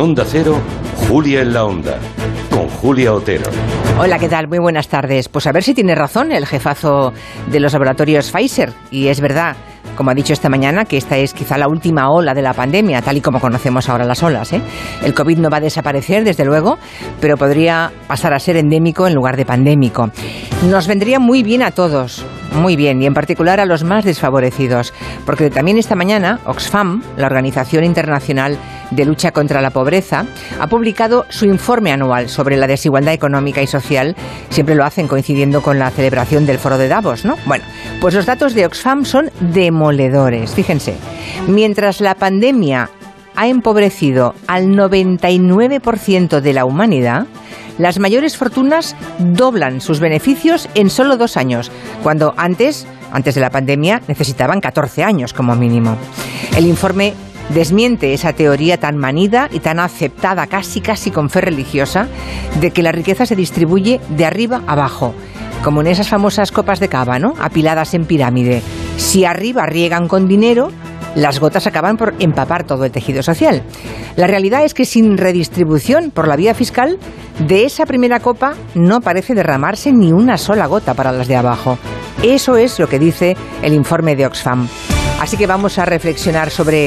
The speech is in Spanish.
Onda Cero, Julia en la Onda, con Julia Otero. Hola, ¿qué tal? Muy buenas tardes. Pues a ver si tiene razón el jefazo de los laboratorios Pfizer. Y es verdad, como ha dicho esta mañana, que esta es quizá la última ola de la pandemia, tal y como conocemos ahora las olas. ¿eh? El COVID no va a desaparecer, desde luego, pero podría pasar a ser endémico en lugar de pandémico. Nos vendría muy bien a todos, muy bien, y en particular a los más desfavorecidos, porque también esta mañana Oxfam, la Organización Internacional de Lucha contra la Pobreza, ha publicado su informe anual sobre la desigualdad económica y social. Siempre lo hacen coincidiendo con la celebración del Foro de Davos, ¿no? Bueno, pues los datos de Oxfam son demoledores. Fíjense, mientras la pandemia ha empobrecido al 99% de la humanidad, las mayores fortunas doblan sus beneficios en solo dos años, cuando antes, antes de la pandemia, necesitaban 14 años como mínimo. El informe desmiente esa teoría tan manida y tan aceptada casi casi con fe religiosa de que la riqueza se distribuye de arriba abajo, como en esas famosas copas de cava, ¿no? Apiladas en pirámide. Si arriba riegan con dinero, las gotas acaban por empapar todo el tejido social. La realidad es que sin redistribución por la vía fiscal, de esa primera copa no parece derramarse ni una sola gota para las de abajo. Eso es lo que dice el informe de Oxfam. Así que vamos a reflexionar sobre